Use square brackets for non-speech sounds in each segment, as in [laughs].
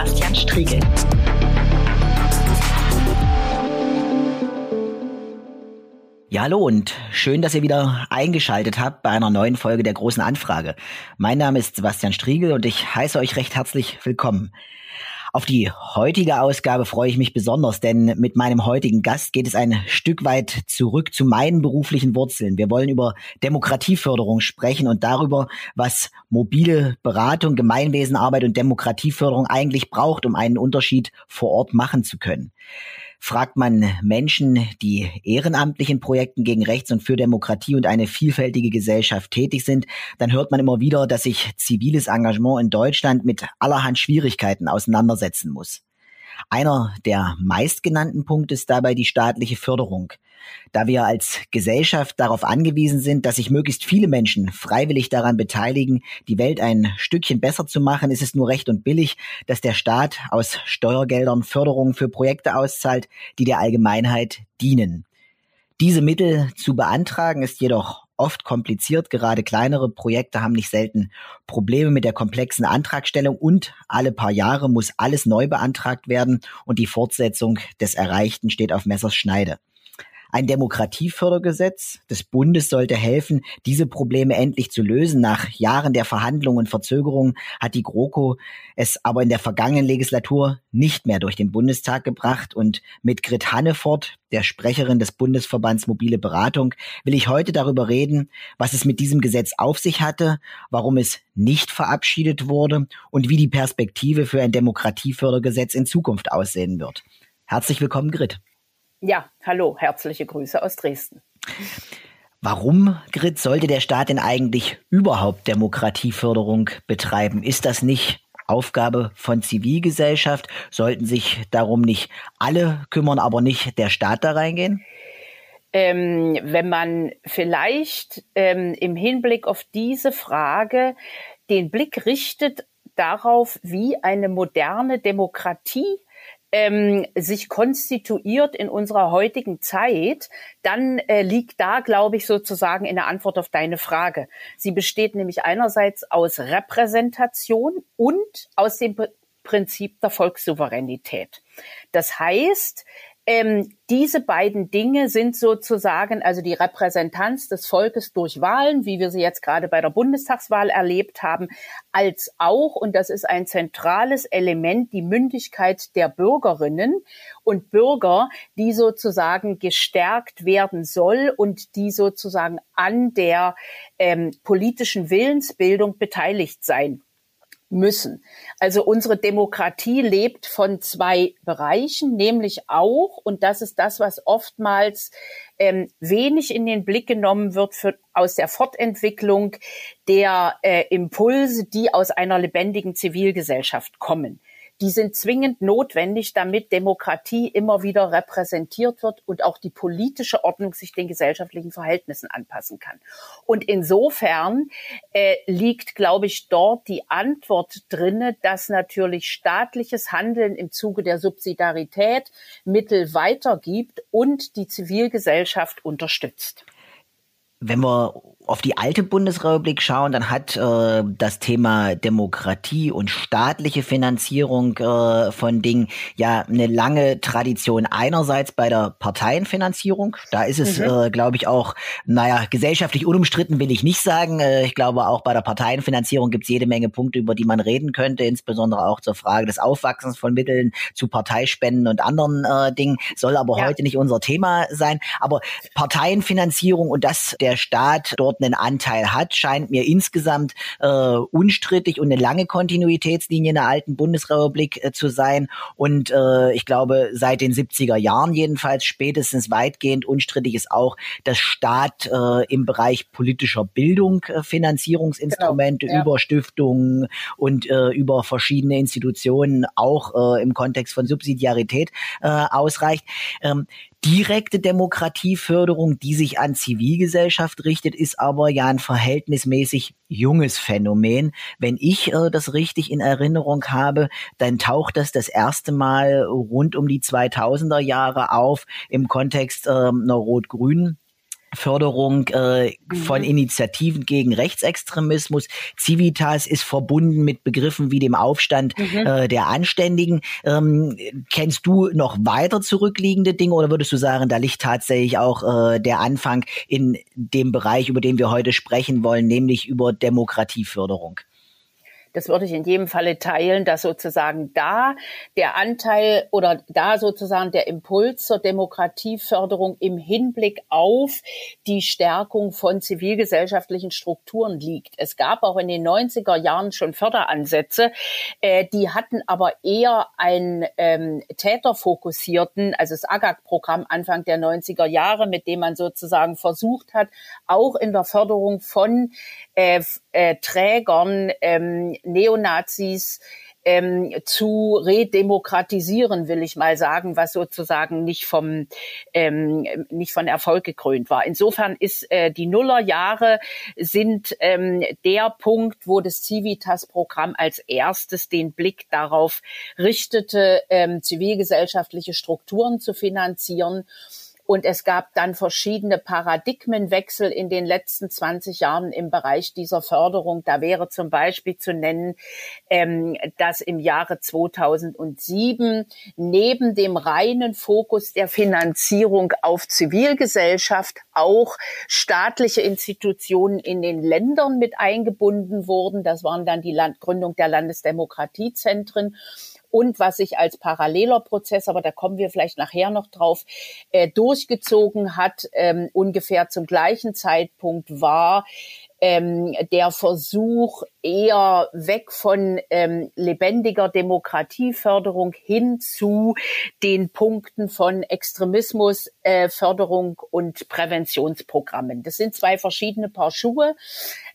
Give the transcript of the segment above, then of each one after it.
Sebastian Striegel. Ja, hallo und schön, dass ihr wieder eingeschaltet habt bei einer neuen Folge der großen Anfrage. Mein Name ist Sebastian Striegel und ich heiße euch recht herzlich willkommen. Auf die heutige Ausgabe freue ich mich besonders, denn mit meinem heutigen Gast geht es ein Stück weit zurück zu meinen beruflichen Wurzeln. Wir wollen über Demokratieförderung sprechen und darüber, was mobile Beratung, Gemeinwesenarbeit und Demokratieförderung eigentlich braucht, um einen Unterschied vor Ort machen zu können. Fragt man Menschen, die ehrenamtlich in Projekten gegen Rechts und für Demokratie und eine vielfältige Gesellschaft tätig sind, dann hört man immer wieder, dass sich ziviles Engagement in Deutschland mit allerhand Schwierigkeiten auseinandersetzen muss. Einer der meistgenannten Punkte ist dabei die staatliche Förderung. Da wir als Gesellschaft darauf angewiesen sind, dass sich möglichst viele Menschen freiwillig daran beteiligen, die Welt ein Stückchen besser zu machen, ist es nur recht und billig, dass der Staat aus Steuergeldern Förderungen für Projekte auszahlt, die der Allgemeinheit dienen. Diese Mittel zu beantragen ist jedoch oft kompliziert. Gerade kleinere Projekte haben nicht selten Probleme mit der komplexen Antragstellung und alle paar Jahre muss alles neu beantragt werden und die Fortsetzung des Erreichten steht auf Messers Schneide. Ein Demokratiefördergesetz des Bundes sollte helfen, diese Probleme endlich zu lösen. Nach Jahren der Verhandlungen und Verzögerungen hat die GroKo es aber in der vergangenen Legislatur nicht mehr durch den Bundestag gebracht. Und mit Grit Hannefort, der Sprecherin des Bundesverbands Mobile Beratung, will ich heute darüber reden, was es mit diesem Gesetz auf sich hatte, warum es nicht verabschiedet wurde und wie die Perspektive für ein Demokratiefördergesetz in Zukunft aussehen wird. Herzlich willkommen, Grit. Ja, hallo, herzliche Grüße aus Dresden. Warum, Grit, sollte der Staat denn eigentlich überhaupt Demokratieförderung betreiben? Ist das nicht Aufgabe von Zivilgesellschaft? Sollten sich darum nicht alle kümmern, aber nicht der Staat da reingehen? Ähm, wenn man vielleicht ähm, im Hinblick auf diese Frage den Blick richtet darauf, wie eine moderne Demokratie ähm, sich konstituiert in unserer heutigen Zeit, dann äh, liegt da, glaube ich, sozusagen in der Antwort auf deine Frage. Sie besteht nämlich einerseits aus Repräsentation und aus dem Prinzip der Volkssouveränität. Das heißt, ähm, diese beiden Dinge sind sozusagen also die Repräsentanz des Volkes durch Wahlen, wie wir sie jetzt gerade bei der Bundestagswahl erlebt haben, als auch, und das ist ein zentrales Element, die Mündigkeit der Bürgerinnen und Bürger, die sozusagen gestärkt werden soll und die sozusagen an der ähm, politischen Willensbildung beteiligt sein müssen. Also unsere Demokratie lebt von zwei Bereichen, nämlich auch, und das ist das, was oftmals ähm, wenig in den Blick genommen wird für, aus der Fortentwicklung der äh, Impulse, die aus einer lebendigen Zivilgesellschaft kommen die sind zwingend notwendig, damit Demokratie immer wieder repräsentiert wird und auch die politische Ordnung sich den gesellschaftlichen Verhältnissen anpassen kann. Und insofern äh, liegt, glaube ich, dort die Antwort drinne, dass natürlich staatliches Handeln im Zuge der Subsidiarität Mittel weitergibt und die Zivilgesellschaft unterstützt. Wenn wir auf die alte Bundesrepublik schauen, dann hat äh, das Thema Demokratie und staatliche Finanzierung äh, von Dingen ja eine lange Tradition einerseits bei der Parteienfinanzierung. Da ist es, mhm. äh, glaube ich, auch, naja, gesellschaftlich unumstritten will ich nicht sagen. Äh, ich glaube, auch bei der Parteienfinanzierung gibt es jede Menge Punkte, über die man reden könnte, insbesondere auch zur Frage des Aufwachsens von Mitteln zu Parteispenden und anderen äh, Dingen. Soll aber ja. heute nicht unser Thema sein. Aber Parteienfinanzierung und dass der Staat dort einen Anteil hat, scheint mir insgesamt äh, unstrittig und eine lange Kontinuitätslinie in der alten Bundesrepublik äh, zu sein. Und äh, ich glaube, seit den 70er Jahren jedenfalls spätestens weitgehend unstrittig ist auch, dass Staat äh, im Bereich politischer Bildung äh, Finanzierungsinstrumente genau, ja. über Stiftungen und äh, über verschiedene Institutionen auch äh, im Kontext von Subsidiarität äh, ausreicht. Ähm, direkte Demokratieförderung, die sich an Zivilgesellschaft richtet, ist aber ja ein verhältnismäßig junges Phänomen. Wenn ich äh, das richtig in Erinnerung habe, dann taucht das das erste Mal rund um die 2000er Jahre auf im Kontext äh, einer rot-grünen Förderung äh, mhm. von Initiativen gegen Rechtsextremismus. Civitas ist verbunden mit Begriffen wie dem Aufstand mhm. äh, der Anständigen. Ähm, kennst du noch weiter zurückliegende Dinge oder würdest du sagen, da liegt tatsächlich auch äh, der Anfang in dem Bereich, über den wir heute sprechen wollen, nämlich über Demokratieförderung? Das würde ich in jedem Falle teilen, dass sozusagen da der Anteil oder da sozusagen der Impuls zur Demokratieförderung im Hinblick auf die Stärkung von zivilgesellschaftlichen Strukturen liegt. Es gab auch in den 90er Jahren schon Förderansätze, äh, die hatten aber eher einen ähm, täterfokussierten, also das AGAG-Programm Anfang der 90er Jahre, mit dem man sozusagen versucht hat, auch in der Förderung von äh, äh, Trägern, ähm, Neonazis ähm, zu redemokratisieren, will ich mal sagen, was sozusagen nicht vom ähm, nicht von Erfolg gekrönt war. Insofern ist äh, die Nullerjahre sind ähm, der Punkt, wo das Civitas-Programm als erstes den Blick darauf richtete, ähm, zivilgesellschaftliche Strukturen zu finanzieren und es gab dann verschiedene Paradigmenwechsel in den letzten 20 Jahren im Bereich dieser Förderung. Da wäre zum Beispiel zu nennen, ähm, dass im Jahre 2007 neben dem reinen Fokus der Finanzierung auf Zivilgesellschaft auch staatliche Institutionen in den Ländern mit eingebunden wurden. Das waren dann die Land Gründung der Landesdemokratiezentren und was sich als paralleler Prozess, aber da kommen wir vielleicht nachher noch drauf, äh, durchgezogen hat, ähm, ungefähr zum gleichen Zeitpunkt war ähm, der Versuch eher weg von ähm, lebendiger Demokratieförderung hin zu den Punkten von Extremismusförderung äh, und Präventionsprogrammen. Das sind zwei verschiedene Paar Schuhe.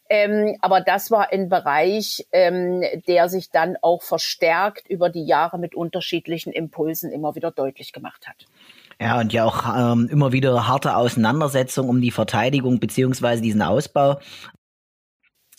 Ähm, aber das war ein Bereich, ähm, der sich dann auch verstärkt über die Jahre mit unterschiedlichen Impulsen immer wieder deutlich gemacht hat. Ja, und ja auch ähm, immer wieder harte Auseinandersetzung um die Verteidigung beziehungsweise diesen Ausbau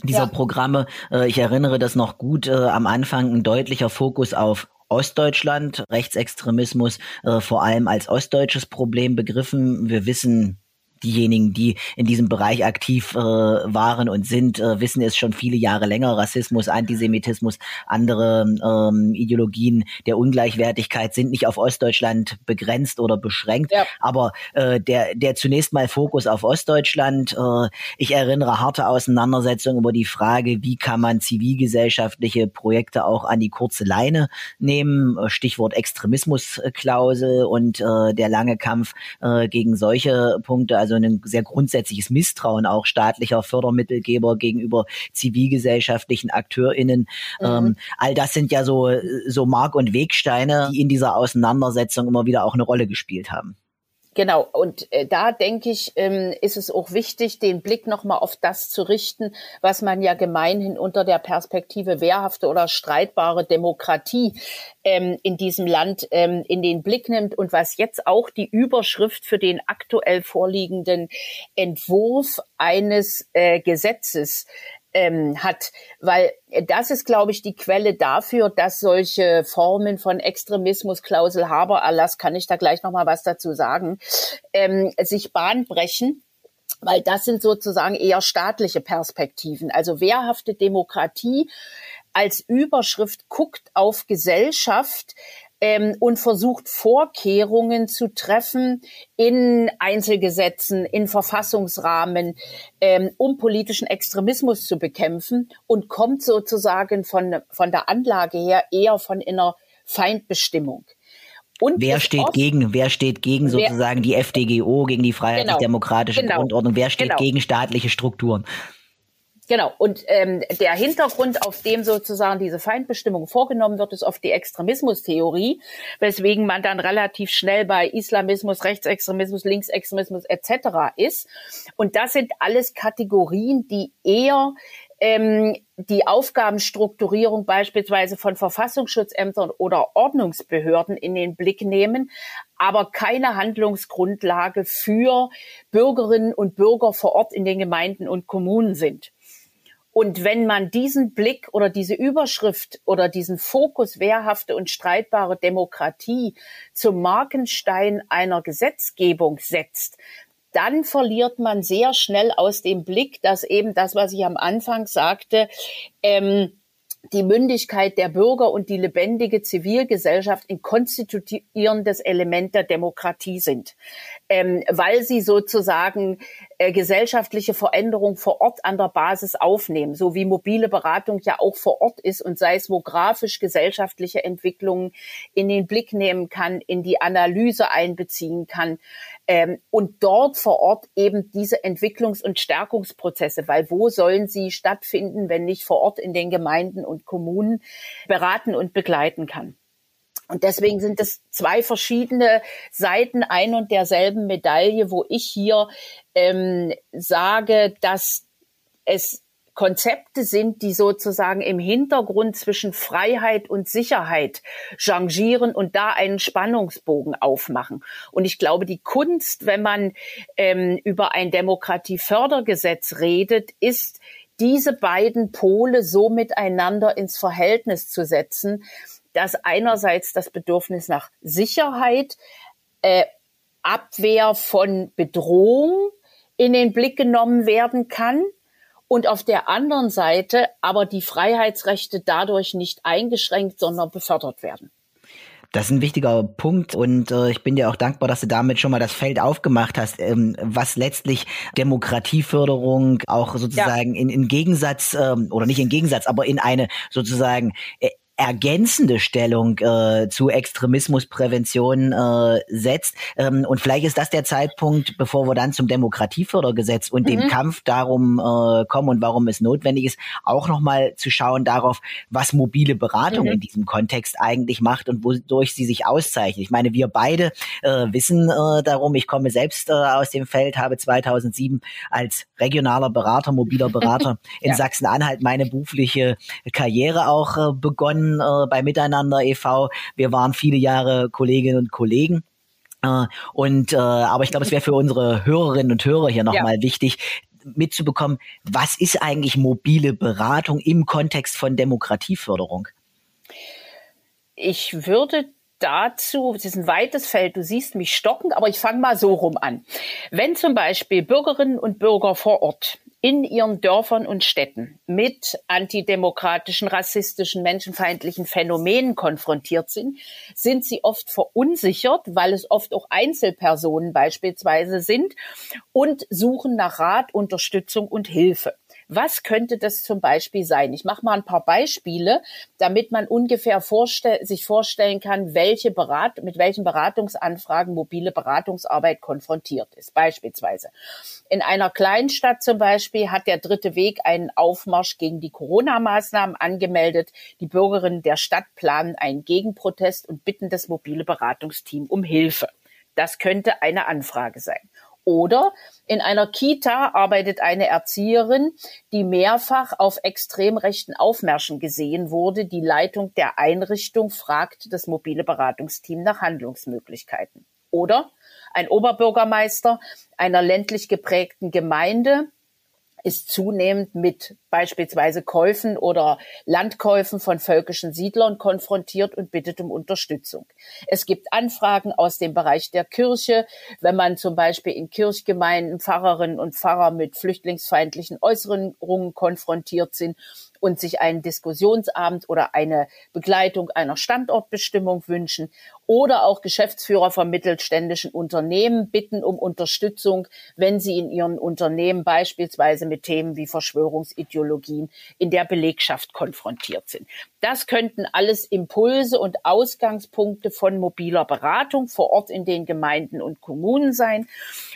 dieser ja. Programme. Äh, ich erinnere das noch gut, äh, am Anfang ein deutlicher Fokus auf Ostdeutschland, Rechtsextremismus äh, vor allem als ostdeutsches Problem begriffen. Wir wissen diejenigen, die in diesem Bereich aktiv äh, waren und sind, äh, wissen es schon viele Jahre länger. Rassismus, Antisemitismus, andere ähm, Ideologien der Ungleichwertigkeit sind nicht auf Ostdeutschland begrenzt oder beschränkt. Ja. Aber äh, der, der zunächst mal Fokus auf Ostdeutschland. Äh, ich erinnere harte Auseinandersetzungen über die Frage, wie kann man zivilgesellschaftliche Projekte auch an die kurze Leine nehmen. Stichwort Extremismusklausel und äh, der lange Kampf äh, gegen solche Punkte. Also ein sehr grundsätzliches Misstrauen auch staatlicher Fördermittelgeber gegenüber zivilgesellschaftlichen AkteurInnen. Mhm. Ähm, all das sind ja so, so Mark- und Wegsteine, die in dieser Auseinandersetzung immer wieder auch eine Rolle gespielt haben. Genau, und äh, da denke ich, ähm, ist es auch wichtig, den Blick nochmal auf das zu richten, was man ja gemeinhin unter der Perspektive wehrhafte oder streitbare Demokratie ähm, in diesem Land ähm, in den Blick nimmt und was jetzt auch die Überschrift für den aktuell vorliegenden Entwurf eines äh, Gesetzes ähm, hat, weil das ist, glaube ich, die Quelle dafür, dass solche Formen von Extremismus, Klausel Haber, Erlass, kann ich da gleich noch mal was dazu sagen, ähm, sich Bahn brechen weil das sind sozusagen eher staatliche Perspektiven. Also wehrhafte Demokratie als Überschrift guckt auf Gesellschaft, ähm, und versucht Vorkehrungen zu treffen in Einzelgesetzen, in Verfassungsrahmen, ähm, um politischen Extremismus zu bekämpfen und kommt sozusagen von, von der Anlage her eher von einer Feindbestimmung. Und wer steht oft, gegen, wer steht gegen sozusagen wer, die FDGO, gegen die freiheitlich-demokratische genau, Grundordnung? Wer steht genau. gegen staatliche Strukturen? Genau. Und ähm, der Hintergrund, auf dem sozusagen diese Feindbestimmung vorgenommen wird, ist oft die Extremismustheorie, weswegen man dann relativ schnell bei Islamismus, Rechtsextremismus, Linksextremismus etc. ist. Und das sind alles Kategorien, die eher ähm, die Aufgabenstrukturierung beispielsweise von Verfassungsschutzämtern oder Ordnungsbehörden in den Blick nehmen, aber keine Handlungsgrundlage für Bürgerinnen und Bürger vor Ort in den Gemeinden und Kommunen sind. Und wenn man diesen Blick oder diese Überschrift oder diesen Fokus wehrhafte und streitbare Demokratie zum Markenstein einer Gesetzgebung setzt, dann verliert man sehr schnell aus dem Blick, dass eben das, was ich am Anfang sagte, ähm, die Mündigkeit der Bürger und die lebendige Zivilgesellschaft ein konstituierendes Element der Demokratie sind, ähm, weil sie sozusagen äh, gesellschaftliche Veränderung vor Ort an der Basis aufnehmen, so wie mobile Beratung ja auch vor Ort ist und seismografisch gesellschaftliche Entwicklungen in den Blick nehmen kann, in die Analyse einbeziehen kann ähm, und dort vor Ort eben diese Entwicklungs- und Stärkungsprozesse, weil wo sollen sie stattfinden, wenn nicht vor Ort in den Gemeinden und Kommunen beraten und begleiten kann. Und deswegen sind es zwei verschiedene Seiten ein und derselben Medaille, wo ich hier ähm, sage, dass es Konzepte sind, die sozusagen im Hintergrund zwischen Freiheit und Sicherheit changieren und da einen Spannungsbogen aufmachen. Und ich glaube, die Kunst, wenn man ähm, über ein Demokratiefördergesetz redet, ist diese beiden Pole so miteinander ins Verhältnis zu setzen, dass einerseits das Bedürfnis nach Sicherheit, äh, Abwehr von Bedrohung in den Blick genommen werden kann und auf der anderen Seite aber die Freiheitsrechte dadurch nicht eingeschränkt, sondern befördert werden. Das ist ein wichtiger Punkt und äh, ich bin dir auch dankbar, dass du damit schon mal das Feld aufgemacht hast, ähm, was letztlich Demokratieförderung auch sozusagen ja. in, in Gegensatz ähm, oder nicht in Gegensatz, aber in eine sozusagen äh, ergänzende Stellung äh, zu Extremismusprävention äh, setzt. Ähm, und vielleicht ist das der Zeitpunkt, bevor wir dann zum Demokratiefördergesetz und mhm. dem Kampf darum äh, kommen und warum es notwendig ist, auch nochmal zu schauen darauf, was mobile Beratung mhm. in diesem Kontext eigentlich macht und wodurch sie sich auszeichnet. Ich meine, wir beide äh, wissen äh, darum, ich komme selbst äh, aus dem Feld, habe 2007 als regionaler Berater, mobiler Berater [laughs] in ja. Sachsen-Anhalt meine berufliche Karriere auch äh, begonnen äh, bei Miteinander e.V. Wir waren viele Jahre Kolleginnen und Kollegen. Äh, und äh, aber ich glaube, es wäre für unsere Hörerinnen und Hörer hier nochmal ja. wichtig, mitzubekommen, was ist eigentlich mobile Beratung im Kontext von Demokratieförderung? Ich würde dazu, es ist ein weites Feld, du siehst mich stocken, aber ich fange mal so rum an. Wenn zum Beispiel Bürgerinnen und Bürger vor Ort in ihren Dörfern und Städten mit antidemokratischen, rassistischen, menschenfeindlichen Phänomenen konfrontiert sind, sind sie oft verunsichert, weil es oft auch Einzelpersonen beispielsweise sind und suchen nach Rat, Unterstützung und Hilfe. Was könnte das zum Beispiel sein? Ich mache mal ein paar Beispiele, damit man ungefähr vorstell sich vorstellen kann, welche Berat mit welchen Beratungsanfragen mobile Beratungsarbeit konfrontiert ist. Beispielsweise in einer Kleinstadt zum Beispiel hat der Dritte Weg einen Aufmarsch gegen die Corona-Maßnahmen angemeldet. Die Bürgerinnen der Stadt planen einen Gegenprotest und bitten das mobile Beratungsteam um Hilfe. Das könnte eine Anfrage sein. Oder in einer Kita arbeitet eine Erzieherin, die mehrfach auf extrem rechten Aufmärschen gesehen wurde. Die Leitung der Einrichtung fragt das mobile Beratungsteam nach Handlungsmöglichkeiten. Oder ein Oberbürgermeister einer ländlich geprägten Gemeinde ist zunehmend mit beispielsweise Käufen oder Landkäufen von völkischen Siedlern konfrontiert und bittet um Unterstützung. Es gibt Anfragen aus dem Bereich der Kirche, wenn man zum Beispiel in Kirchgemeinden Pfarrerinnen und Pfarrer mit flüchtlingsfeindlichen Äußerungen konfrontiert sind und sich einen Diskussionsabend oder eine Begleitung einer Standortbestimmung wünschen oder auch Geschäftsführer von mittelständischen Unternehmen bitten um Unterstützung, wenn sie in ihren Unternehmen beispielsweise mit Themen wie Verschwörungsideologien in der Belegschaft konfrontiert sind. Das könnten alles Impulse und Ausgangspunkte von mobiler Beratung vor Ort in den Gemeinden und Kommunen sein.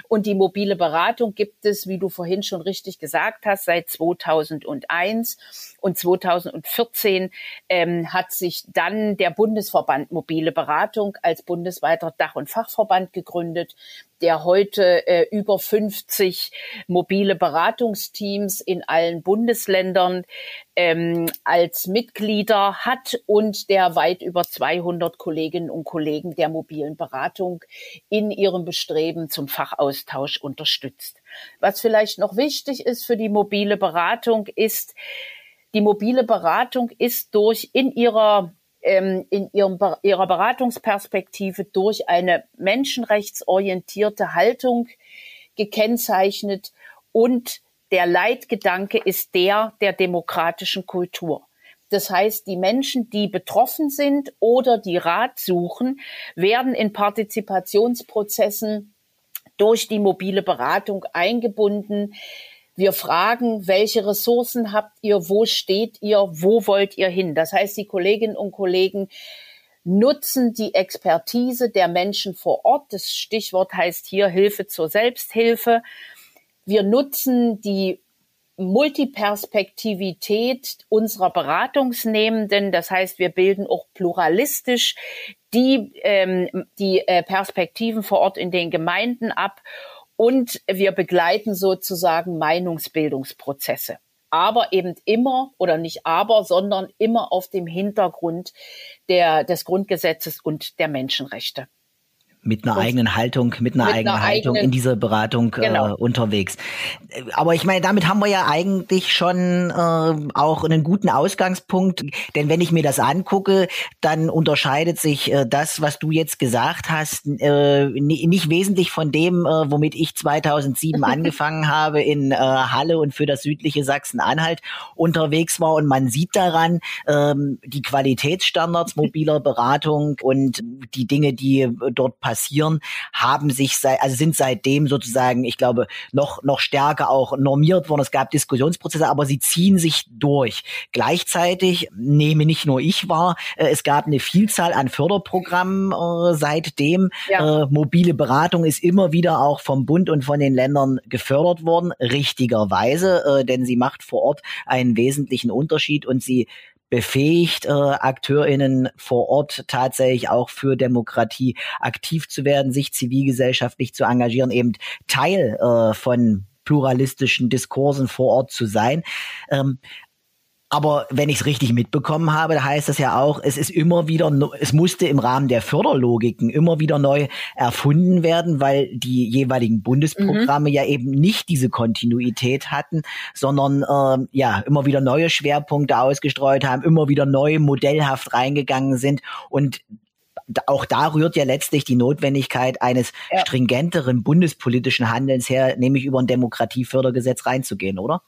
Und die mobile Beratung gibt es, wie du vorhin schon richtig gesagt hast, seit 2001 und 2014 ähm, hat sich dann der Bundesverband Mobile Beratung als bundesweiter Dach- und Fachverband gegründet, der heute äh, über 50 mobile Beratungsteams in allen Bundesländern ähm, als Mitglieder hat und der weit über 200 Kolleginnen und Kollegen der mobilen Beratung in ihrem Bestreben zum Fachaustausch unterstützt. Was vielleicht noch wichtig ist für die mobile Beratung ist, die mobile Beratung ist durch in ihrer ähm, in ihrem, ihrer Beratungsperspektive durch eine menschenrechtsorientierte Haltung gekennzeichnet und der Leitgedanke ist der der demokratischen Kultur. Das heißt, die Menschen, die betroffen sind oder die Rat suchen, werden in Partizipationsprozessen durch die mobile Beratung eingebunden. Wir fragen, welche Ressourcen habt ihr, wo steht ihr, wo wollt ihr hin? Das heißt, die Kolleginnen und Kollegen nutzen die Expertise der Menschen vor Ort. Das Stichwort heißt hier Hilfe zur Selbsthilfe. Wir nutzen die Multiperspektivität unserer Beratungsnehmenden. Das heißt, wir bilden auch pluralistisch die, ähm, die äh, Perspektiven vor Ort in den Gemeinden ab und wir begleiten sozusagen Meinungsbildungsprozesse. Aber eben immer oder nicht aber, sondern immer auf dem Hintergrund der, des Grundgesetzes und der Menschenrechte mit einer eigenen Haltung, mit einer mit eigenen einer Haltung eigenen, in dieser Beratung äh, genau. äh, unterwegs. Aber ich meine, damit haben wir ja eigentlich schon äh, auch einen guten Ausgangspunkt, denn wenn ich mir das angucke, dann unterscheidet sich äh, das, was du jetzt gesagt hast, äh, nicht wesentlich von dem, äh, womit ich 2007 [laughs] angefangen habe in äh, Halle und für das südliche Sachsen-Anhalt unterwegs war und man sieht daran äh, die Qualitätsstandards mobiler Beratung und die Dinge, die dort passieren passieren, haben sich seit, also sind seitdem sozusagen, ich glaube, noch, noch stärker auch normiert worden. Es gab Diskussionsprozesse, aber sie ziehen sich durch. Gleichzeitig nehme nicht nur ich wahr, äh, es gab eine Vielzahl an Förderprogrammen äh, seitdem. Ja. Äh, mobile Beratung ist immer wieder auch vom Bund und von den Ländern gefördert worden, richtigerweise, äh, denn sie macht vor Ort einen wesentlichen Unterschied und sie befähigt, äh, AkteurInnen vor Ort tatsächlich auch für Demokratie aktiv zu werden, sich zivilgesellschaftlich zu engagieren, eben Teil äh, von pluralistischen Diskursen vor Ort zu sein. Ähm, aber wenn ich es richtig mitbekommen habe, da heißt das ja auch, es ist immer wieder, es musste im Rahmen der Förderlogiken immer wieder neu erfunden werden, weil die jeweiligen Bundesprogramme mhm. ja eben nicht diese Kontinuität hatten, sondern äh, ja immer wieder neue Schwerpunkte ausgestreut haben, immer wieder neu modellhaft reingegangen sind und auch da rührt ja letztlich die Notwendigkeit eines ja. stringenteren bundespolitischen Handelns her, nämlich über ein Demokratiefördergesetz reinzugehen, oder?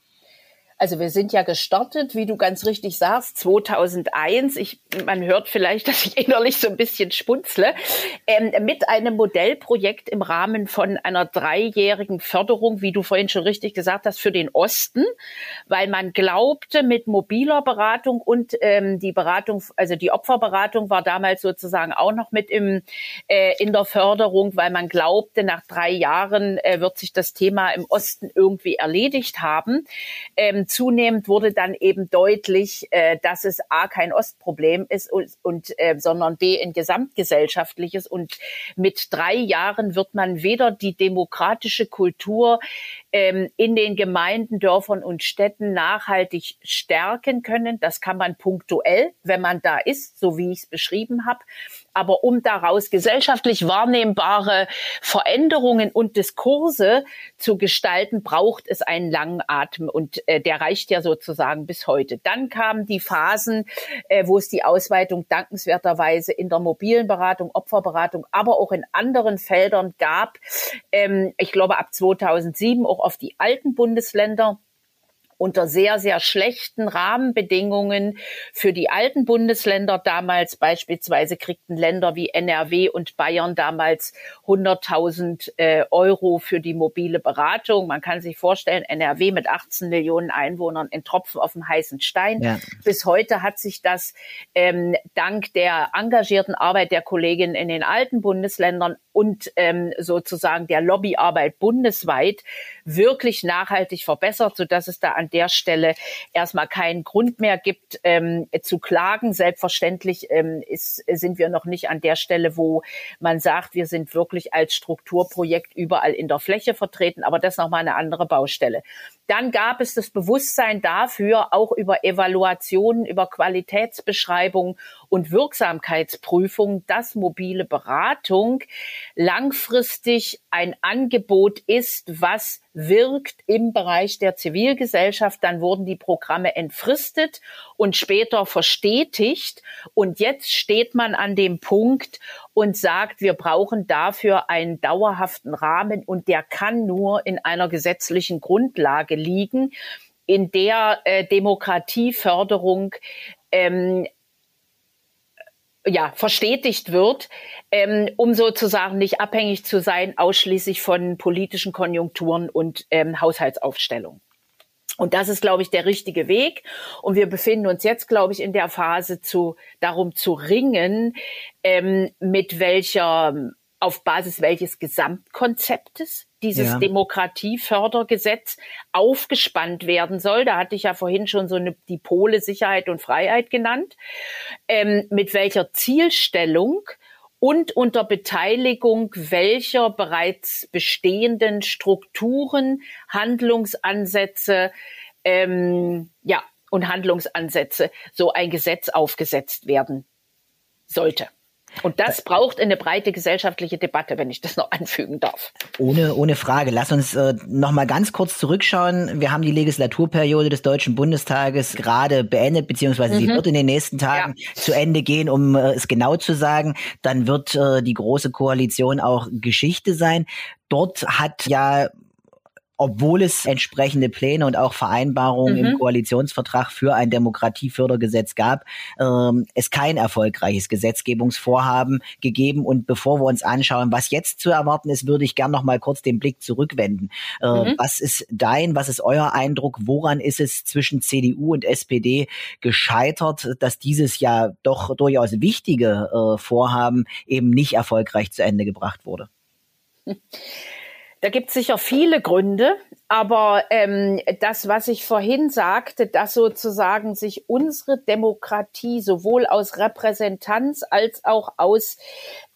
Also wir sind ja gestartet, wie du ganz richtig sagst, 2001. Ich, man hört vielleicht, [laughs] dass ich innerlich so ein bisschen spunzle, ähm, mit einem Modellprojekt im Rahmen von einer dreijährigen Förderung, wie du vorhin schon richtig gesagt hast, für den Osten, weil man glaubte, mit mobiler Beratung und ähm, die Beratung, also die Opferberatung war damals sozusagen auch noch mit im, äh, in der Förderung, weil man glaubte, nach drei Jahren äh, wird sich das Thema im Osten irgendwie erledigt haben. Ähm, zunehmend wurde dann eben deutlich, äh, dass es A kein Ostproblem ist und, und äh, sondern B ein gesamtgesellschaftliches. Und mit drei Jahren wird man weder die demokratische Kultur ähm, in den Gemeinden, Dörfern und Städten nachhaltig stärken können. Das kann man punktuell, wenn man da ist, so wie ich es beschrieben habe. Aber um daraus gesellschaftlich wahrnehmbare Veränderungen und Diskurse zu gestalten, braucht es einen langen Atem und äh, der reicht ja sozusagen bis heute. Dann kamen die Phasen, äh, wo es die Ausweitung dankenswerterweise in der mobilen Beratung, Opferberatung, aber auch in anderen Feldern gab. Ähm, ich glaube ab 2007 auch auf die alten Bundesländer unter sehr, sehr schlechten Rahmenbedingungen für die alten Bundesländer damals. Beispielsweise kriegten Länder wie NRW und Bayern damals 100.000 äh, Euro für die mobile Beratung. Man kann sich vorstellen, NRW mit 18 Millionen Einwohnern in Tropfen auf dem heißen Stein. Ja. Bis heute hat sich das ähm, dank der engagierten Arbeit der Kolleginnen in den alten Bundesländern und ähm, sozusagen der Lobbyarbeit bundesweit wirklich nachhaltig verbessert, sodass es da an der Stelle erstmal keinen Grund mehr gibt ähm, zu klagen. Selbstverständlich ähm, ist, sind wir noch nicht an der Stelle, wo man sagt, wir sind wirklich als Strukturprojekt überall in der Fläche vertreten, aber das ist nochmal eine andere Baustelle. Dann gab es das Bewusstsein dafür, auch über Evaluationen, über Qualitätsbeschreibungen und Wirksamkeitsprüfungen, dass mobile Beratung langfristig ein Angebot ist, was wirkt im Bereich der Zivilgesellschaft. Dann wurden die Programme entfristet und später verstetigt. Und jetzt steht man an dem Punkt und sagt, wir brauchen dafür einen dauerhaften Rahmen und der kann nur in einer gesetzlichen Grundlage liegen, in der äh, Demokratieförderung ähm, ja, verstetigt wird, ähm, um sozusagen nicht abhängig zu sein, ausschließlich von politischen Konjunkturen und ähm, Haushaltsaufstellung. Und das ist, glaube ich, der richtige Weg. Und wir befinden uns jetzt, glaube ich, in der Phase zu, darum zu ringen, ähm, mit welcher, auf Basis welches Gesamtkonzeptes dieses ja. Demokratiefördergesetz aufgespannt werden soll. Da hatte ich ja vorhin schon so eine, die Pole Sicherheit und Freiheit genannt. Ähm, mit welcher Zielstellung und unter Beteiligung welcher bereits bestehenden Strukturen, Handlungsansätze, ähm, ja, und Handlungsansätze so ein Gesetz aufgesetzt werden sollte. Und das braucht eine breite gesellschaftliche Debatte, wenn ich das noch anfügen darf. Ohne, ohne Frage. Lass uns äh, noch mal ganz kurz zurückschauen. Wir haben die Legislaturperiode des Deutschen Bundestages gerade beendet, beziehungsweise mhm. sie wird in den nächsten Tagen ja. zu Ende gehen, um äh, es genau zu sagen. Dann wird äh, die Große Koalition auch Geschichte sein. Dort hat ja obwohl es entsprechende Pläne und auch Vereinbarungen mhm. im Koalitionsvertrag für ein Demokratiefördergesetz gab, ähm, es kein erfolgreiches Gesetzgebungsvorhaben gegeben. Und bevor wir uns anschauen, was jetzt zu erwarten ist, würde ich gern noch mal kurz den Blick zurückwenden. Äh, mhm. Was ist dein, was ist euer Eindruck? Woran ist es zwischen CDU und SPD gescheitert, dass dieses ja doch durchaus wichtige äh, Vorhaben eben nicht erfolgreich zu Ende gebracht wurde? [laughs] Da gibt es sicher viele Gründe, aber ähm, das, was ich vorhin sagte, dass sozusagen sich unsere Demokratie sowohl aus Repräsentanz als auch aus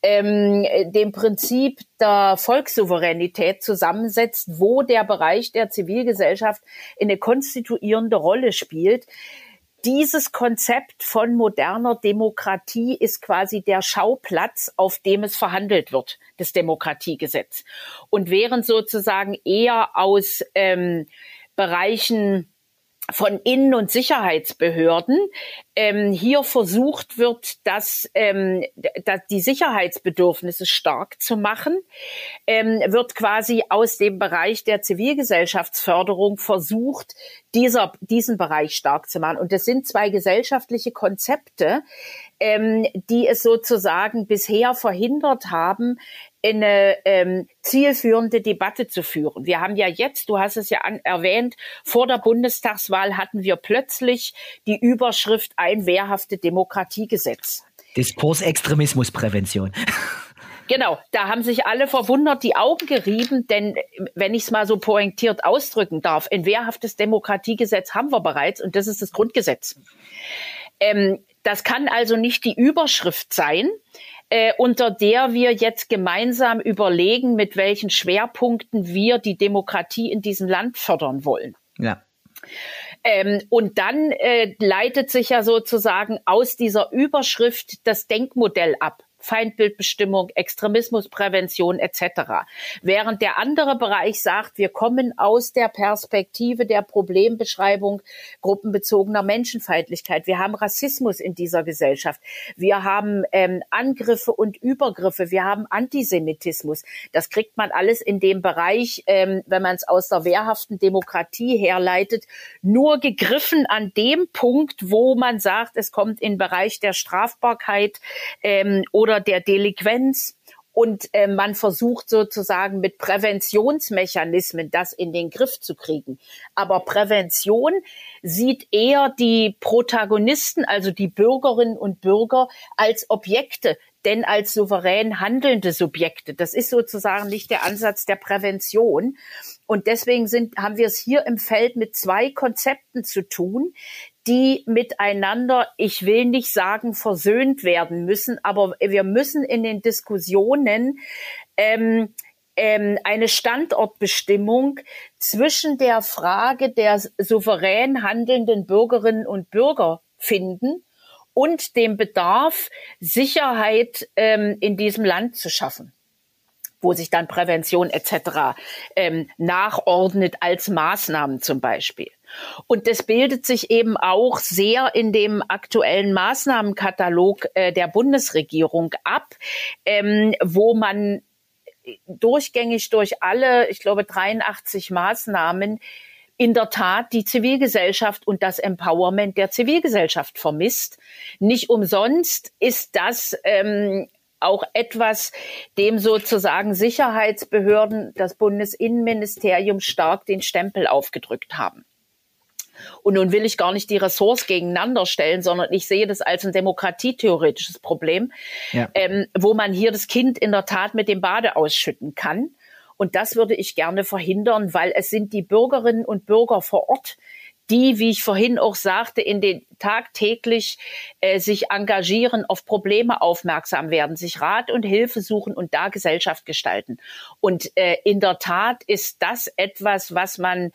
ähm, dem Prinzip der Volkssouveränität zusammensetzt, wo der Bereich der Zivilgesellschaft eine konstituierende Rolle spielt, dieses Konzept von moderner Demokratie ist quasi der Schauplatz, auf dem es verhandelt wird, das Demokratiegesetz. Und während sozusagen eher aus ähm, Bereichen von Innen- und Sicherheitsbehörden ähm, hier versucht wird, dass, ähm, dass die Sicherheitsbedürfnisse stark zu machen, ähm, wird quasi aus dem Bereich der Zivilgesellschaftsförderung versucht, dieser, diesen Bereich stark zu machen. Und das sind zwei gesellschaftliche Konzepte, ähm, die es sozusagen bisher verhindert haben, eine ähm, zielführende Debatte zu führen. Wir haben ja jetzt, du hast es ja an, erwähnt, vor der Bundestagswahl hatten wir plötzlich die Überschrift ein wehrhafte Demokratiegesetz. Diskursextremismusprävention. [laughs] Genau, da haben sich alle verwundert die Augen gerieben, denn wenn ich es mal so pointiert ausdrücken darf, ein wehrhaftes Demokratiegesetz haben wir bereits und das ist das Grundgesetz. Ähm, das kann also nicht die Überschrift sein, äh, unter der wir jetzt gemeinsam überlegen, mit welchen Schwerpunkten wir die Demokratie in diesem Land fördern wollen. Ja. Ähm, und dann äh, leitet sich ja sozusagen aus dieser Überschrift das Denkmodell ab. Feindbildbestimmung, Extremismusprävention etc. Während der andere Bereich sagt, wir kommen aus der Perspektive der Problembeschreibung gruppenbezogener Menschenfeindlichkeit. Wir haben Rassismus in dieser Gesellschaft. Wir haben ähm, Angriffe und Übergriffe. Wir haben Antisemitismus. Das kriegt man alles in dem Bereich, ähm, wenn man es aus der wehrhaften Demokratie herleitet, nur gegriffen an dem Punkt, wo man sagt, es kommt in den Bereich der Strafbarkeit ähm, oder oder der Delinquenz. Und äh, man versucht sozusagen mit Präventionsmechanismen das in den Griff zu kriegen. Aber Prävention sieht eher die Protagonisten, also die Bürgerinnen und Bürger, als Objekte, denn als souverän handelnde Subjekte. Das ist sozusagen nicht der Ansatz der Prävention. Und deswegen sind, haben wir es hier im Feld mit zwei Konzepten zu tun, die miteinander, ich will nicht sagen, versöhnt werden müssen, aber wir müssen in den Diskussionen ähm, ähm, eine Standortbestimmung zwischen der Frage der souverän handelnden Bürgerinnen und Bürger finden und dem Bedarf, Sicherheit ähm, in diesem Land zu schaffen wo sich dann Prävention etc. Ähm, nachordnet als Maßnahmen zum Beispiel. Und das bildet sich eben auch sehr in dem aktuellen Maßnahmenkatalog äh, der Bundesregierung ab, ähm, wo man durchgängig durch alle, ich glaube, 83 Maßnahmen in der Tat die Zivilgesellschaft und das Empowerment der Zivilgesellschaft vermisst. Nicht umsonst ist das ähm, auch etwas, dem sozusagen Sicherheitsbehörden, das Bundesinnenministerium stark den Stempel aufgedrückt haben. Und nun will ich gar nicht die Ressorts gegeneinander stellen, sondern ich sehe das als ein demokratietheoretisches Problem, ja. ähm, wo man hier das Kind in der Tat mit dem Bade ausschütten kann. Und das würde ich gerne verhindern, weil es sind die Bürgerinnen und Bürger vor Ort, die, wie ich vorhin auch sagte, in den tagtäglich äh, sich engagieren, auf Probleme aufmerksam werden, sich Rat und Hilfe suchen und da Gesellschaft gestalten. Und äh, in der Tat ist das etwas, was man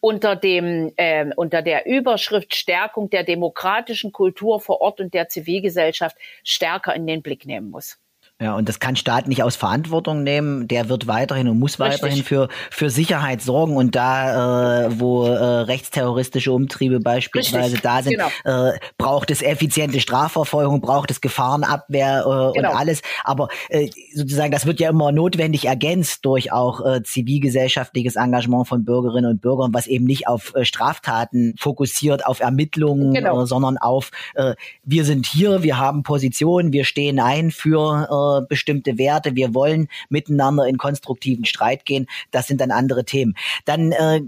unter dem äh, unter der Überschrift Stärkung der demokratischen Kultur vor Ort und der Zivilgesellschaft stärker in den Blick nehmen muss. Ja, und das kann Staat nicht aus Verantwortung nehmen. Der wird weiterhin und muss Richtig. weiterhin für, für Sicherheit sorgen. Und da, äh, wo äh, rechtsterroristische Umtriebe beispielsweise Richtig. da sind, genau. äh, braucht es effiziente Strafverfolgung, braucht es Gefahrenabwehr äh, genau. und alles. Aber äh, sozusagen, das wird ja immer notwendig ergänzt durch auch äh, zivilgesellschaftliches Engagement von Bürgerinnen und Bürgern, was eben nicht auf äh, Straftaten fokussiert, auf Ermittlungen, genau. äh, sondern auf, äh, wir sind hier, wir haben Positionen, wir stehen ein für äh, bestimmte Werte, wir wollen miteinander in konstruktiven Streit gehen, das sind dann andere Themen. Dann äh,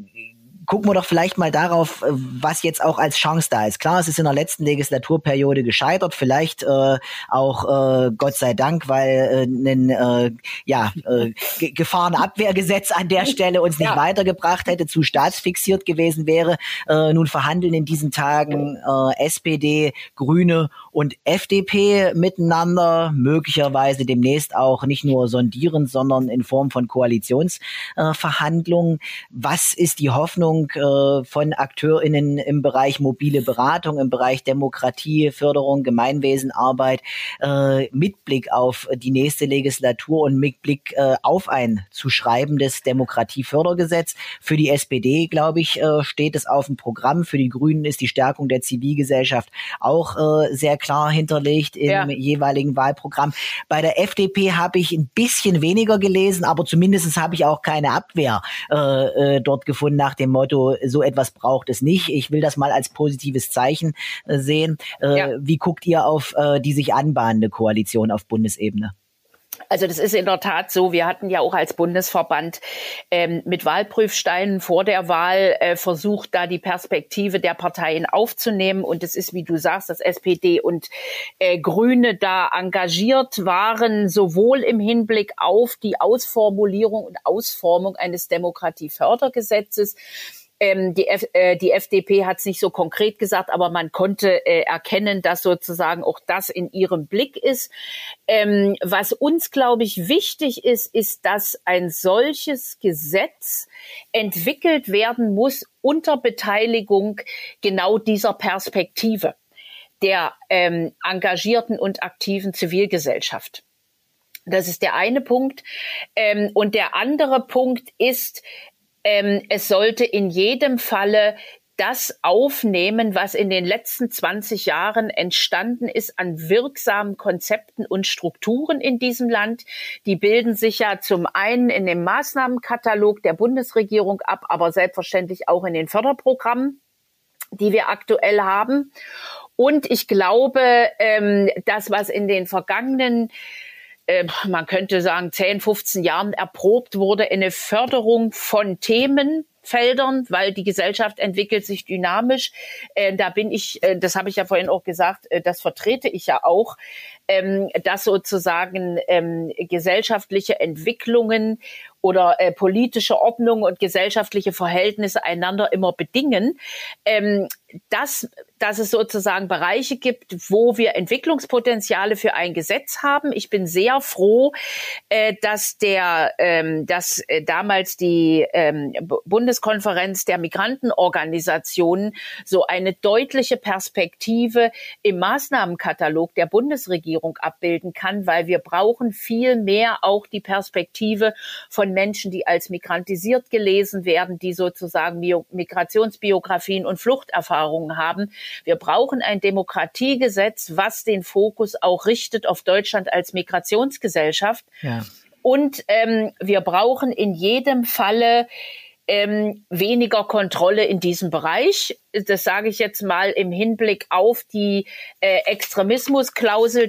gucken wir doch vielleicht mal darauf, äh, was jetzt auch als Chance da ist. Klar, es ist in der letzten Legislaturperiode gescheitert, vielleicht äh, auch äh, Gott sei Dank, weil äh, ein äh, ja, äh, Gefahrenabwehrgesetz an der Stelle uns nicht ja. weitergebracht hätte, zu staatsfixiert gewesen wäre. Äh, nun verhandeln in diesen Tagen äh, SPD, Grüne und FDP miteinander, möglicherweise demnächst auch nicht nur sondierend, sondern in Form von Koalitionsverhandlungen. Äh, was ist die Hoffnung, äh, von AkteurInnen im Bereich mobile Beratung, im Bereich Demokratie, Förderung, Gemeinwesenarbeit, äh, mit Blick auf die nächste Legislatur und mit Blick äh, auf ein zu schreibendes Demokratiefördergesetz. Für die SPD, glaube ich, äh, steht es auf dem Programm. Für die Grünen ist die Stärkung der Zivilgesellschaft auch äh, sehr klar hinterlegt im ja. jeweiligen Wahlprogramm. Bei der FDP habe ich ein bisschen weniger gelesen, aber zumindest habe ich auch keine Abwehr äh, äh, dort gefunden nach dem Motto, so etwas braucht es nicht. Ich will das mal als positives Zeichen äh, sehen. Äh, ja. Wie guckt ihr auf äh, die sich anbahnende Koalition auf Bundesebene? Also das ist in der Tat so. Wir hatten ja auch als Bundesverband ähm, mit Wahlprüfsteinen vor der Wahl äh, versucht, da die Perspektive der Parteien aufzunehmen. Und es ist, wie du sagst, dass SPD und äh, Grüne da engagiert waren, sowohl im Hinblick auf die Ausformulierung und Ausformung eines Demokratiefördergesetzes, ähm, die, F äh, die FDP hat es nicht so konkret gesagt, aber man konnte äh, erkennen, dass sozusagen auch das in ihrem Blick ist. Ähm, was uns, glaube ich, wichtig ist, ist, dass ein solches Gesetz entwickelt werden muss unter Beteiligung genau dieser Perspektive der ähm, engagierten und aktiven Zivilgesellschaft. Das ist der eine Punkt. Ähm, und der andere Punkt ist, ähm, es sollte in jedem Falle das aufnehmen, was in den letzten 20 Jahren entstanden ist an wirksamen Konzepten und Strukturen in diesem Land. Die bilden sich ja zum einen in dem Maßnahmenkatalog der Bundesregierung ab, aber selbstverständlich auch in den Förderprogrammen, die wir aktuell haben. Und ich glaube, ähm, das, was in den vergangenen äh, man könnte sagen, 10, 15 Jahren erprobt wurde, eine Förderung von Themenfeldern, weil die Gesellschaft entwickelt sich dynamisch. Äh, da bin ich, äh, das habe ich ja vorhin auch gesagt, äh, das vertrete ich ja auch, ähm, dass sozusagen ähm, gesellschaftliche Entwicklungen oder äh, politische Ordnung und gesellschaftliche Verhältnisse einander immer bedingen. Ähm, dass, dass es sozusagen Bereiche gibt, wo wir Entwicklungspotenziale für ein Gesetz haben. Ich bin sehr froh, äh, dass der, ähm, dass äh, damals die ähm, Bundeskonferenz der Migrantenorganisationen so eine deutliche Perspektive im Maßnahmenkatalog der Bundesregierung abbilden kann, weil wir brauchen viel mehr auch die Perspektive von Menschen, die als migrantisiert gelesen werden, die sozusagen Migrationsbiografien und Fluchterfahrungen haben. Wir brauchen ein Demokratiegesetz, was den Fokus auch richtet auf Deutschland als Migrationsgesellschaft. Ja. Und ähm, wir brauchen in jedem Falle ähm, weniger Kontrolle in diesem Bereich. Das sage ich jetzt mal im Hinblick auf die äh, Extremismusklausel.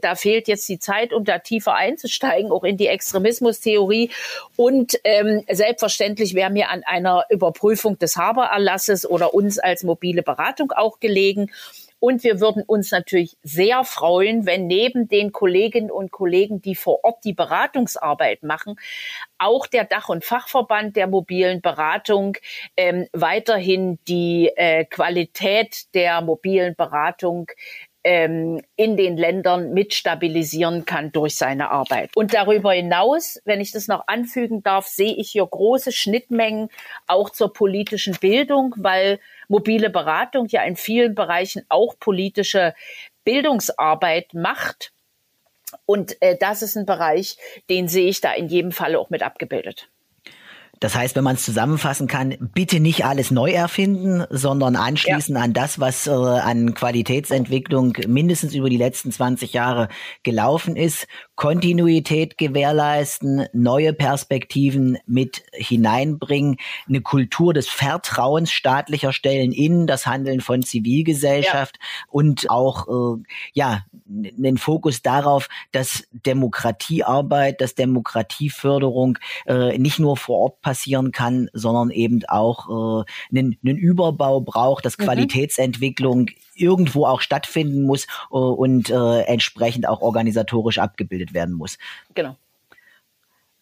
Da fehlt jetzt die Zeit, um da tiefer einzusteigen, auch in die Extremismustheorie. Und ähm, selbstverständlich wäre mir an einer Überprüfung des Habererlasses oder uns als mobile Beratung auch gelegen. Und wir würden uns natürlich sehr freuen, wenn neben den Kolleginnen und Kollegen, die vor Ort die Beratungsarbeit machen, auch der Dach- und Fachverband der mobilen Beratung ähm, weiterhin die äh, Qualität der mobilen Beratung ähm, in den Ländern mitstabilisieren kann durch seine Arbeit. Und darüber hinaus, wenn ich das noch anfügen darf, sehe ich hier große Schnittmengen auch zur politischen Bildung, weil mobile Beratung ja in vielen Bereichen auch politische Bildungsarbeit macht. Und äh, das ist ein Bereich, den sehe ich da in jedem Falle auch mit abgebildet. Das heißt, wenn man es zusammenfassen kann, bitte nicht alles neu erfinden, sondern anschließen ja. an das, was äh, an Qualitätsentwicklung mindestens über die letzten 20 Jahre gelaufen ist, Kontinuität gewährleisten, neue Perspektiven mit hineinbringen, eine Kultur des Vertrauens staatlicher Stellen in das Handeln von Zivilgesellschaft ja. und auch äh, ja einen Fokus darauf, dass Demokratiearbeit, dass Demokratieförderung äh, nicht nur vor Ort passieren kann, sondern eben auch äh, einen, einen Überbau braucht, dass mhm. Qualitätsentwicklung irgendwo auch stattfinden muss äh, und äh, entsprechend auch organisatorisch abgebildet werden muss. Genau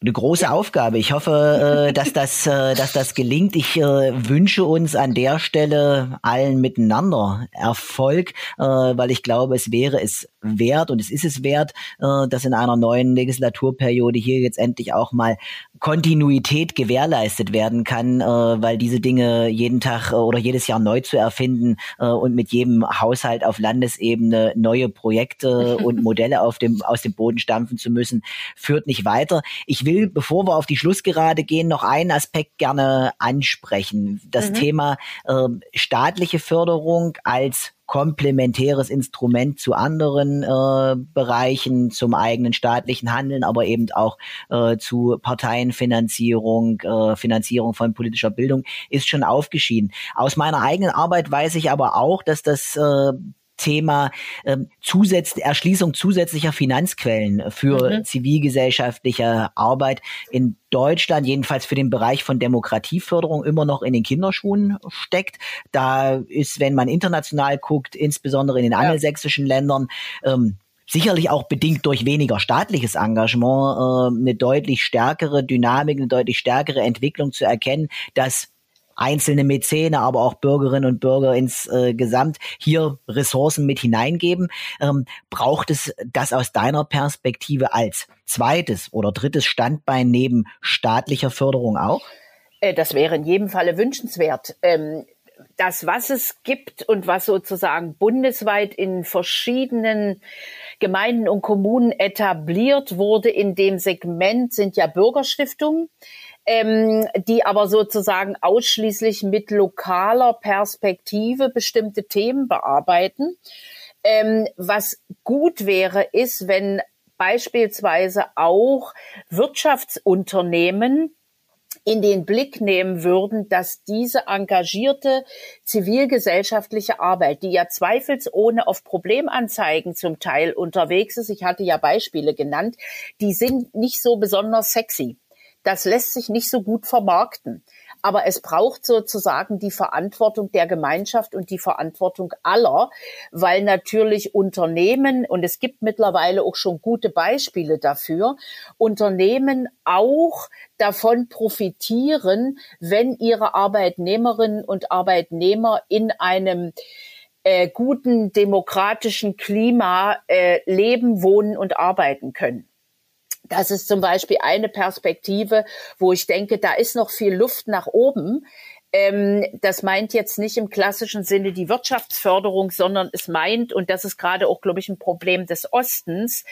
eine große Aufgabe. Ich hoffe, äh, dass das, äh, dass das gelingt. Ich äh, wünsche uns an der Stelle allen miteinander Erfolg, weil ich glaube, es wäre es wert und es ist es wert, dass in einer neuen Legislaturperiode hier jetzt endlich auch mal Kontinuität gewährleistet werden kann, weil diese Dinge jeden Tag oder jedes Jahr neu zu erfinden und mit jedem Haushalt auf Landesebene neue Projekte und Modelle auf dem, aus dem Boden stampfen zu müssen, führt nicht weiter. Ich will, bevor wir auf die Schlussgerade gehen, noch einen Aspekt gerne ansprechen. Das mhm. Thema äh, staatliche Förderung als komplementäres Instrument zu anderen äh, Bereichen, zum eigenen staatlichen Handeln, aber eben auch äh, zu Parteienfinanzierung, äh, Finanzierung von politischer Bildung, ist schon aufgeschieden. Aus meiner eigenen Arbeit weiß ich aber auch, dass das äh, Thema ähm, Zusätz Erschließung zusätzlicher Finanzquellen für mhm. zivilgesellschaftliche Arbeit in Deutschland, jedenfalls für den Bereich von Demokratieförderung, immer noch in den Kinderschuhen steckt. Da ist, wenn man international guckt, insbesondere in den angelsächsischen Ländern, ähm, sicherlich auch bedingt durch weniger staatliches Engagement äh, eine deutlich stärkere Dynamik, eine deutlich stärkere Entwicklung zu erkennen, dass einzelne Mäzene, aber auch Bürgerinnen und Bürger insgesamt äh, hier Ressourcen mit hineingeben. Ähm, braucht es das aus deiner Perspektive als zweites oder drittes Standbein neben staatlicher Förderung auch? Äh, das wäre in jedem Falle wünschenswert. Ähm das, was es gibt und was sozusagen bundesweit in verschiedenen Gemeinden und Kommunen etabliert wurde in dem Segment, sind ja Bürgerstiftungen ähm, die aber sozusagen ausschließlich mit lokaler Perspektive bestimmte Themen bearbeiten. Ähm, was gut wäre, ist, wenn beispielsweise auch Wirtschaftsunternehmen in den Blick nehmen würden, dass diese engagierte zivilgesellschaftliche Arbeit, die ja zweifelsohne auf Problemanzeigen zum Teil unterwegs ist, ich hatte ja Beispiele genannt, die sind nicht so besonders sexy das lässt sich nicht so gut vermarkten. aber es braucht sozusagen die Verantwortung der Gemeinschaft und die Verantwortung aller, weil natürlich Unternehmen, und es gibt mittlerweile auch schon gute Beispiele dafür, Unternehmen auch davon profitieren, wenn ihre Arbeitnehmerinnen und Arbeitnehmer in einem äh, guten demokratischen Klima äh, leben, wohnen und arbeiten können. Das ist zum Beispiel eine Perspektive, wo ich denke, da ist noch viel Luft nach oben. Ähm, das meint jetzt nicht im klassischen Sinne die Wirtschaftsförderung, sondern es meint, und das ist gerade auch, glaube ich, ein Problem des Ostens,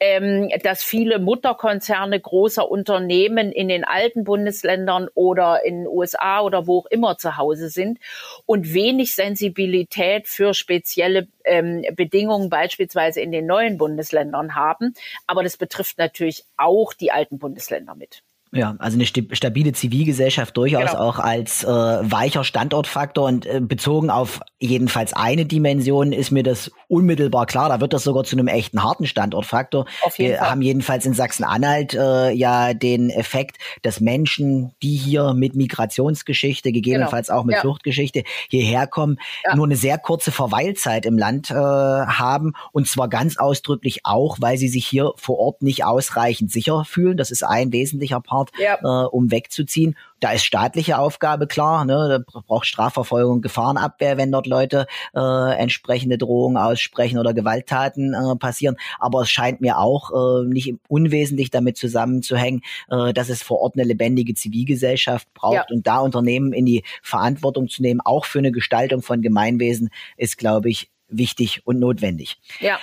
ähm, dass viele Mutterkonzerne großer Unternehmen in den alten Bundesländern oder in den USA oder wo auch immer zu Hause sind und wenig Sensibilität für spezielle ähm, Bedingungen beispielsweise in den neuen Bundesländern haben. Aber das betrifft natürlich auch die alten Bundesländer mit. Ja, also eine stabile Zivilgesellschaft durchaus genau. auch als äh, weicher Standortfaktor und äh, bezogen auf jedenfalls eine Dimension ist mir das unmittelbar klar. Da wird das sogar zu einem echten harten Standortfaktor. Wir Fall. haben jedenfalls in Sachsen-Anhalt äh, ja den Effekt, dass Menschen, die hier mit Migrationsgeschichte, gegebenenfalls genau. auch mit ja. Fluchtgeschichte hierher kommen, ja. nur eine sehr kurze Verweilzeit im Land äh, haben und zwar ganz ausdrücklich auch, weil sie sich hier vor Ort nicht ausreichend sicher fühlen. Das ist ein wesentlicher Part Art, ja. äh, um wegzuziehen. Da ist staatliche Aufgabe klar, ne? da braucht Strafverfolgung, Gefahrenabwehr, wenn dort Leute äh, entsprechende Drohungen aussprechen oder Gewalttaten äh, passieren. Aber es scheint mir auch äh, nicht unwesentlich damit zusammenzuhängen, äh, dass es vor Ort eine lebendige Zivilgesellschaft braucht ja. und da Unternehmen in die Verantwortung zu nehmen, auch für eine Gestaltung von Gemeinwesen, ist, glaube ich, wichtig und notwendig. Ja.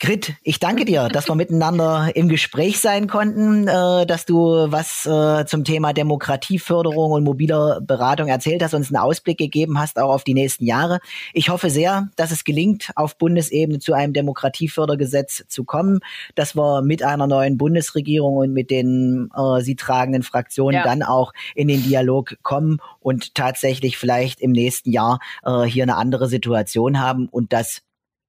Grit, ich danke dir, dass wir miteinander im Gespräch sein konnten, äh, dass du was äh, zum Thema Demokratieförderung und mobiler Beratung erzählt hast, uns einen Ausblick gegeben hast, auch auf die nächsten Jahre. Ich hoffe sehr, dass es gelingt, auf Bundesebene zu einem Demokratiefördergesetz zu kommen, dass wir mit einer neuen Bundesregierung und mit den äh, sie tragenden Fraktionen ja. dann auch in den Dialog kommen und tatsächlich vielleicht im nächsten Jahr äh, hier eine andere Situation haben und dass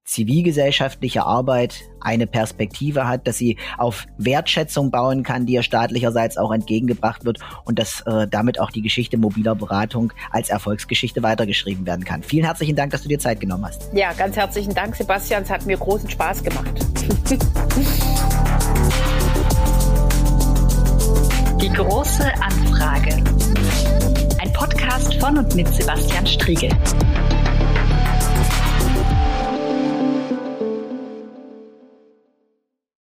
zivilgesellschaftliche Arbeit eine Perspektive hat, dass sie auf Wertschätzung bauen kann, die ihr staatlicherseits auch entgegengebracht wird und dass äh, damit auch die Geschichte mobiler Beratung als Erfolgsgeschichte weitergeschrieben werden kann. Vielen herzlichen Dank, dass du dir Zeit genommen hast. Ja, ganz herzlichen Dank, Sebastian. Es hat mir großen Spaß gemacht. [laughs] Die große Anfrage. Ein Podcast von und mit Sebastian Striegel.